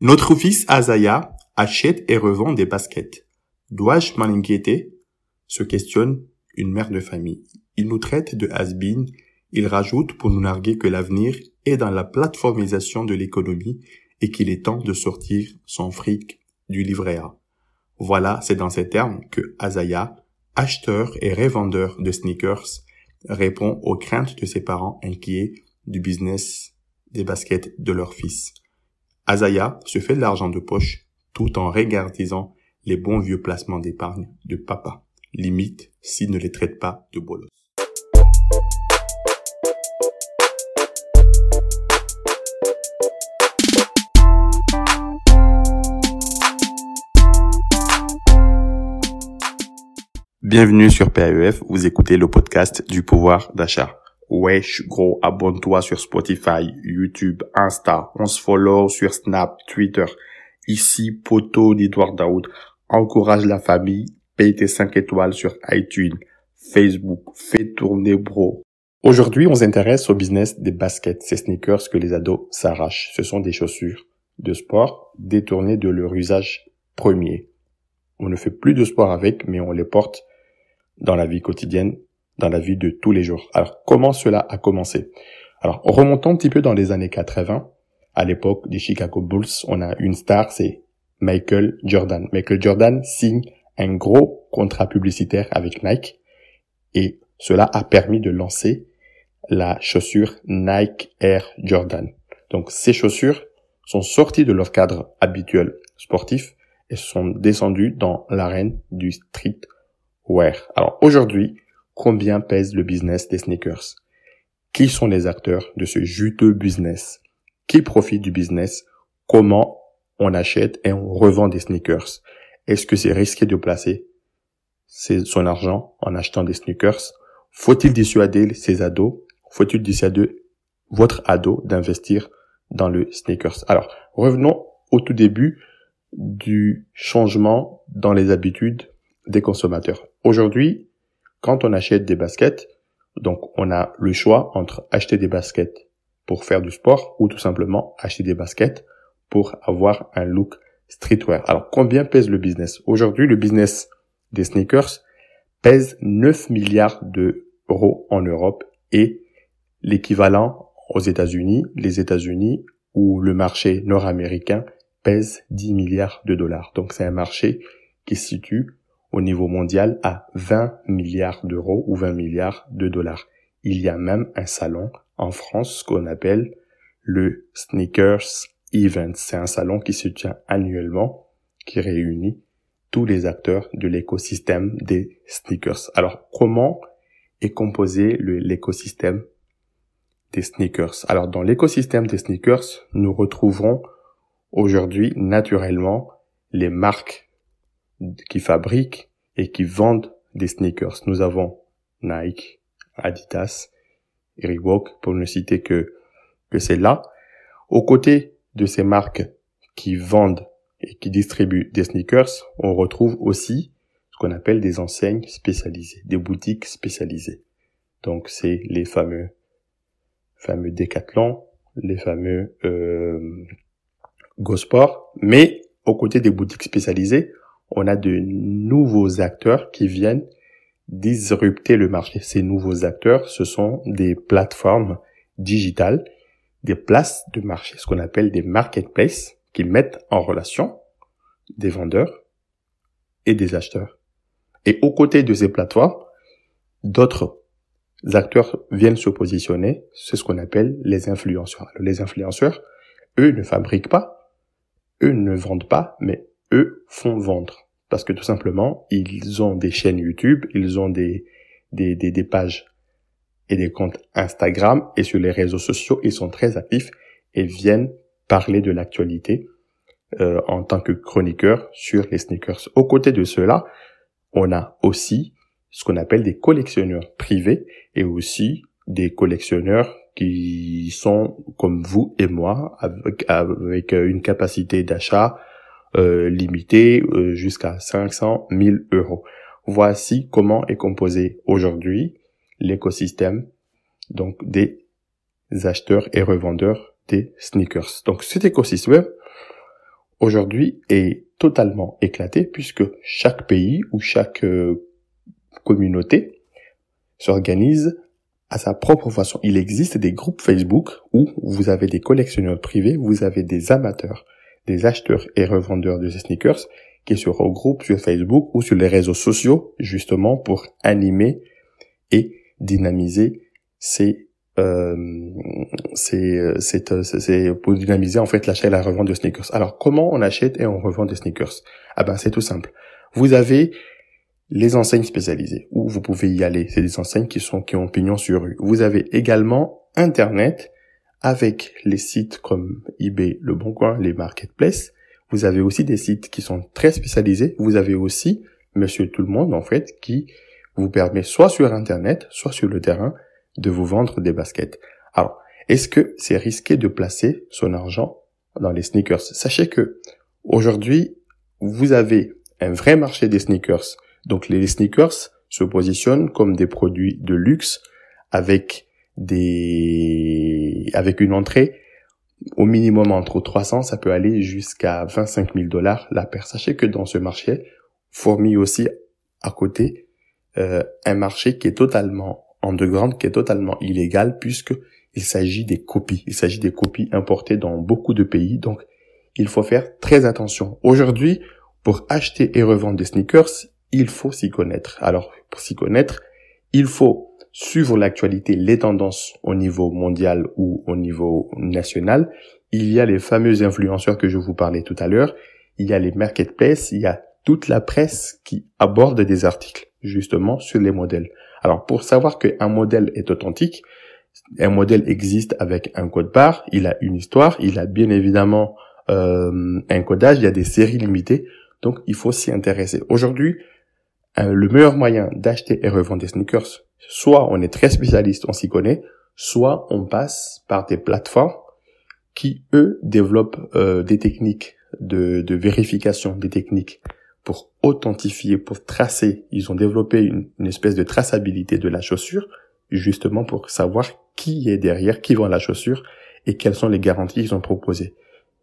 Notre fils Azaya achète et revend des baskets. Dois-je m'en inquiéter se questionne une mère de famille. Il nous traite de has Il rajoute pour nous narguer que l'avenir est dans la plateformisation de l'économie et qu'il est temps de sortir son fric du livret A. Voilà, c'est dans ces termes que Azaya, acheteur et revendeur de sneakers, répond aux craintes de ses parents inquiets du business des baskets de leur fils. Azaya se fait de l'argent de poche tout en regardisant les bons vieux placements d'épargne de papa, limite s'il ne les traite pas de bolos. Bienvenue sur PAEF, vous écoutez le podcast du pouvoir d'achat. Wesh, gros, abonne-toi sur Spotify, YouTube, Insta, on se follow sur Snap, Twitter. Ici, Poto d'Edouard Daoud. Encourage la famille, paye tes 5 étoiles sur iTunes, Facebook, fais tourner bro. Aujourd'hui, on s'intéresse au business des baskets, ces sneakers que les ados s'arrachent. Ce sont des chaussures de sport détournées de leur usage premier. On ne fait plus de sport avec, mais on les porte dans la vie quotidienne, dans la vie de tous les jours. Alors, comment cela a commencé? Alors, remontons un petit peu dans les années 80. À l'époque des Chicago Bulls, on a une star, c'est Michael Jordan. Michael Jordan signe un gros contrat publicitaire avec Nike et cela a permis de lancer la chaussure Nike Air Jordan. Donc ces chaussures sont sorties de leur cadre habituel sportif et sont descendues dans l'arène du street alors aujourd'hui, combien pèse le business des sneakers? Qui sont les acteurs de ce juteux business? Qui profite du business? Comment on achète et on revend des sneakers? Est-ce que c'est risqué de placer son argent en achetant des sneakers? Faut-il dissuader ses ados? Faut-il dissuader votre ado d'investir dans le sneakers? Alors, revenons au tout début du changement dans les habitudes des consommateurs. Aujourd'hui, quand on achète des baskets, donc on a le choix entre acheter des baskets pour faire du sport ou tout simplement acheter des baskets pour avoir un look streetwear. Alors combien pèse le business? Aujourd'hui, le business des sneakers pèse 9 milliards d'euros en Europe et l'équivalent aux États-Unis, les États-Unis ou le marché nord-américain pèse 10 milliards de dollars. Donc c'est un marché qui se situe au niveau mondial à 20 milliards d'euros ou 20 milliards de dollars. Il y a même un salon en France qu'on appelle le Sneakers Event. C'est un salon qui se tient annuellement, qui réunit tous les acteurs de l'écosystème des sneakers. Alors, comment est composé l'écosystème des sneakers? Alors, dans l'écosystème des sneakers, nous retrouverons aujourd'hui naturellement les marques qui fabriquent et qui vendent des sneakers. Nous avons Nike, Adidas, Reebok, pour ne citer que, que c'est là. Aux côtés de ces marques qui vendent et qui distribuent des sneakers, on retrouve aussi ce qu'on appelle des enseignes spécialisées, des boutiques spécialisées. Donc c'est les fameux fameux Decathlon, les fameux euh, Gosport, mais aux côtés des boutiques spécialisées, on a de nouveaux acteurs qui viennent disrupter le marché. Ces nouveaux acteurs, ce sont des plateformes digitales, des places de marché, ce qu'on appelle des marketplaces, qui mettent en relation des vendeurs et des acheteurs. Et aux côtés de ces plateformes, d'autres acteurs viennent se positionner, c'est ce qu'on appelle les influenceurs. les influenceurs, eux ne fabriquent pas, eux ne vendent pas, mais eux font vendre parce que tout simplement, ils ont des chaînes YouTube, ils ont des, des, des, pages et des comptes Instagram et sur les réseaux sociaux, ils sont très actifs et viennent parler de l'actualité euh, en tant que chroniqueur sur les sneakers. Aux côtés de cela, on a aussi ce qu'on appelle des collectionneurs privés et aussi des collectionneurs qui sont comme vous et moi avec, avec une capacité d'achat euh, limité euh, jusqu'à 500 000 euros. voici comment est composé aujourd'hui l'écosystème donc des acheteurs et revendeurs des sneakers. Donc cet écosystème aujourd'hui est totalement éclaté puisque chaque pays ou chaque euh, communauté s'organise à sa propre façon. Il existe des groupes Facebook où vous avez des collectionneurs privés, vous avez des amateurs, des acheteurs et revendeurs de sneakers qui se regroupent sur Facebook ou sur les réseaux sociaux justement pour animer et dynamiser ces euh, euh, pour dynamiser en fait l'achat et la revente de sneakers. Alors comment on achète et on revend des sneakers? Ah ben c'est tout simple. Vous avez les enseignes spécialisées où vous pouvez y aller. C'est des enseignes qui sont qui ont pignon sur rue. Vous avez également Internet avec les sites comme eBay, Le Bon Coin, les marketplaces. Vous avez aussi des sites qui sont très spécialisés. Vous avez aussi Monsieur Tout le Monde en fait qui vous permet soit sur Internet, soit sur le terrain de vous vendre des baskets. Alors, est-ce que c'est risqué de placer son argent dans les sneakers? Sachez que aujourd'hui, vous avez un vrai marché des sneakers. Donc les sneakers se positionnent comme des produits de luxe avec des avec une entrée au minimum entre 300, ça peut aller jusqu'à 25 000 dollars la paire. Sachez que dans ce marché fourmille aussi à côté euh, un marché qui est totalement underground qui est totalement illégal puisque il s'agit des copies. Il s'agit des copies importées dans beaucoup de pays. Donc, il faut faire très attention. Aujourd'hui, pour acheter et revendre des sneakers, il faut s'y connaître. Alors, pour s'y connaître, il faut suivre l'actualité, les tendances au niveau mondial ou au niveau national. Il y a les fameux influenceurs que je vous parlais tout à l'heure. Il y a les marketplaces. Il y a toute la presse qui aborde des articles justement sur les modèles. Alors pour savoir qu'un modèle est authentique, un modèle existe avec un code barre, il a une histoire, il a bien évidemment euh, un codage, il y a des séries limitées, donc il faut s'y intéresser. Aujourd'hui, euh, le meilleur moyen d'acheter et revendre des sneakers, soit on est très spécialiste, on s'y connaît, soit on passe par des plateformes qui, eux, développent euh, des techniques de, de vérification, des techniques pour authentifier, pour tracer. Ils ont développé une, espèce de traçabilité de la chaussure, justement pour savoir qui est derrière, qui vend la chaussure et quelles sont les garanties qu'ils ont proposées.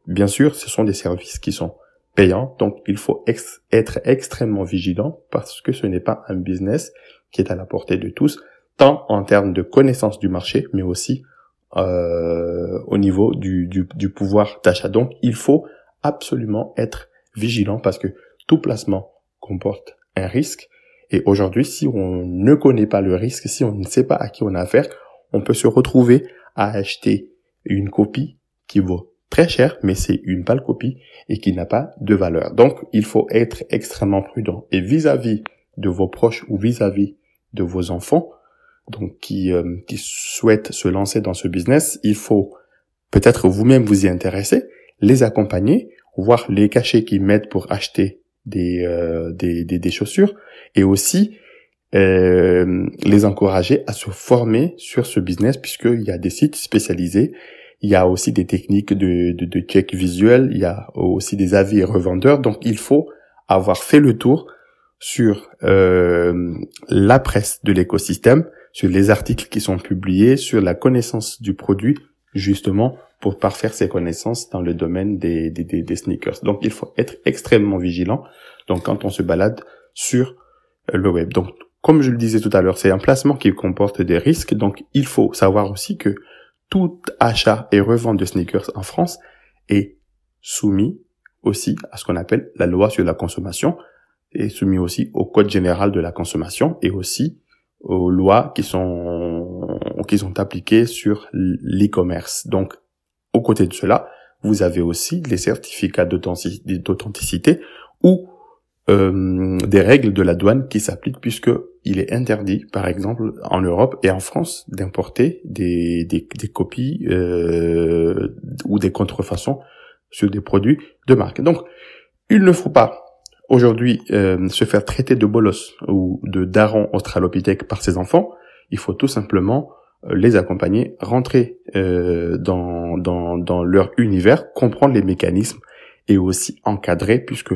Bien sûr, ce sont des services qui sont payants, donc il faut être extrêmement vigilant parce que ce n'est pas un business qui est à la portée de tous, tant en termes de connaissance du marché, mais aussi euh, au niveau du, du, du pouvoir d'achat. Donc il faut absolument être vigilant parce que tout placement comporte un risque. Et aujourd'hui, si on ne connaît pas le risque, si on ne sait pas à qui on a affaire, on peut se retrouver à acheter une copie qui vaut très cher, mais c'est une pâle copie et qui n'a pas de valeur. Donc, il faut être extrêmement prudent. Et vis-à-vis de vos proches ou vis-à-vis de vos enfants, donc qui, euh, qui souhaitent se lancer dans ce business, il faut peut-être vous-même vous y intéresser, les accompagner, voir les cachets qu'ils mettent pour acheter euh, des, des, des, chaussures et aussi euh, les encourager à se former sur ce business puisqu'il y a des sites spécialisés, il y a aussi des techniques de, de, de check visuel, il y a aussi des avis revendeurs, donc il faut avoir fait le tour sur euh, la presse de l'écosystème, sur les articles qui sont publiés, sur la connaissance du produit, justement pour parfaire ses connaissances dans le domaine des, des, des, sneakers. Donc il faut être extrêmement vigilant. Donc quand on se balade sur euh, le web. Donc comme je le disais tout à l'heure, c'est un placement qui comporte des risques. Donc il faut savoir aussi que tout achat et revente de sneakers en France est soumis aussi à ce qu'on appelle la loi sur la consommation et soumis aussi au code général de la consommation et aussi aux lois qui sont qui sont appliquées sur l'e-commerce. Donc au côté de cela, vous avez aussi les certificats d'authenticité ou euh, des règles de la douane qui s'appliquent puisque il est interdit, par exemple, en Europe et en France, d'importer des, des, des, copies euh, ou des contrefaçons sur des produits de marque. Donc, il ne faut pas aujourd'hui euh, se faire traiter de bolos ou de daron australopithèque par ses enfants. Il faut tout simplement euh, les accompagner, rentrer euh, dans, dans, dans leur univers, comprendre les mécanismes et aussi encadrer puisque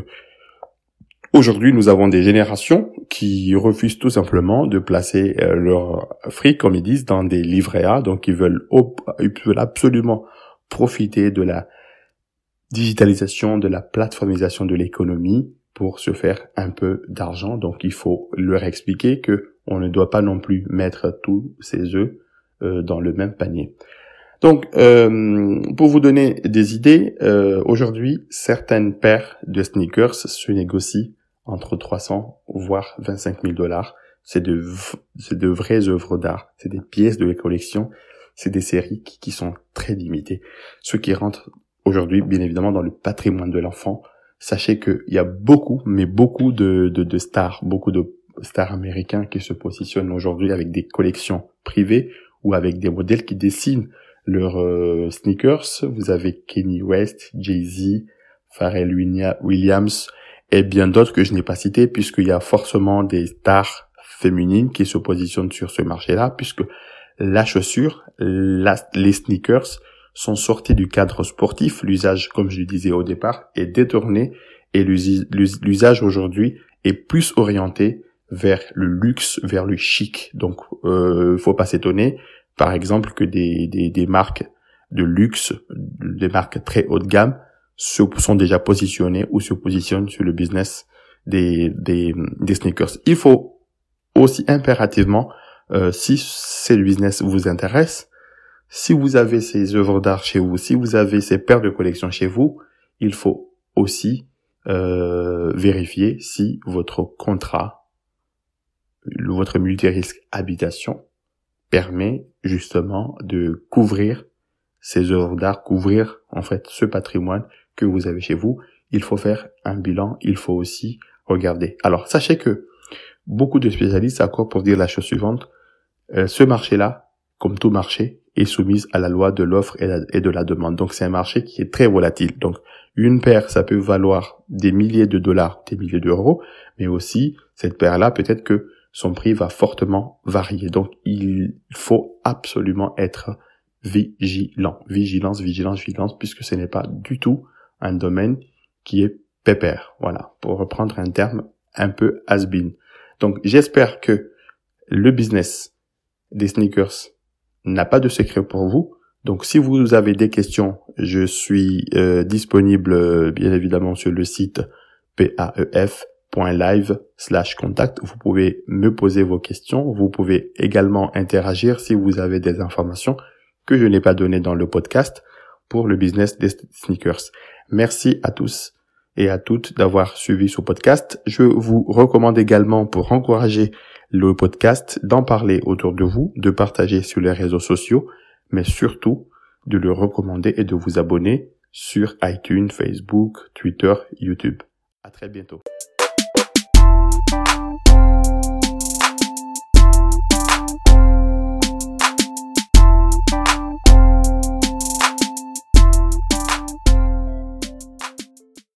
Aujourd'hui, nous avons des générations qui refusent tout simplement de placer euh, leur fric, comme ils disent, dans des livrets A. Donc, ils veulent, ils veulent absolument profiter de la digitalisation, de la plateformisation de l'économie pour se faire un peu d'argent. Donc, il faut leur expliquer que on ne doit pas non plus mettre tous ses œufs euh, dans le même panier. Donc, euh, pour vous donner des idées, aujourd'hui, certaines paires de sneakers se négocient entre 300 voire 25 000 dollars. C'est de, c'est de vraies œuvres d'art, c'est des pièces de la collection, c'est des séries qui, sont très limitées. Ce qui rentre aujourd'hui, bien évidemment, dans le patrimoine de l'enfant. Sachez qu'il y a beaucoup, mais beaucoup de, de, stars, beaucoup de stars américains qui se positionnent aujourd'hui avec des collections privées ou avec des modèles qui dessinent leurs euh, sneakers. Vous avez Kenny West, Jay-Z, Pharrell Williams, et bien d'autres que je n'ai pas cités puisqu'il y a forcément des stars féminines qui se positionnent sur ce marché-là puisque la chaussure, les sneakers sont sortis du cadre sportif. L'usage, comme je le disais au départ, est détourné et l'usage aujourd'hui est plus orienté vers le luxe, vers le chic. Donc, euh, faut pas s'étonner, par exemple, que des, marques de luxe, des marques très haut de gamme, se sont déjà positionnés ou se positionnent sur le business des sneakers. Il faut aussi impérativement, euh, si ce business vous intéresse, si vous avez ces œuvres d'art chez vous, si vous avez ces paires de collection chez vous, il faut aussi euh, vérifier si votre contrat, votre multirisque habitation permet justement de couvrir ces œuvres d'art, couvrir en fait ce patrimoine que vous avez chez vous, il faut faire un bilan, il faut aussi regarder. Alors, sachez que beaucoup de spécialistes s'accordent pour dire la chose suivante. Euh, ce marché-là, comme tout marché, est soumis à la loi de l'offre et, de la demande. Donc, c'est un marché qui est très volatile. Donc, une paire, ça peut valoir des milliers de dollars, des milliers d'euros, mais aussi, cette paire-là, peut-être que son prix va fortement varier. Donc, il faut absolument être vigilant. Vigilance, vigilance, vigilance, puisque ce n'est pas du tout un domaine qui est pépère. Voilà, pour reprendre un terme un peu has-been. Donc j'espère que le business des sneakers n'a pas de secret pour vous. Donc si vous avez des questions, je suis euh, disponible euh, bien évidemment sur le site paef.live slash contact. Vous pouvez me poser vos questions. Vous pouvez également interagir si vous avez des informations que je n'ai pas données dans le podcast pour le business des sneakers. Merci à tous et à toutes d'avoir suivi ce podcast. Je vous recommande également pour encourager le podcast d'en parler autour de vous, de partager sur les réseaux sociaux, mais surtout de le recommander et de vous abonner sur iTunes, Facebook, Twitter, YouTube. À très bientôt.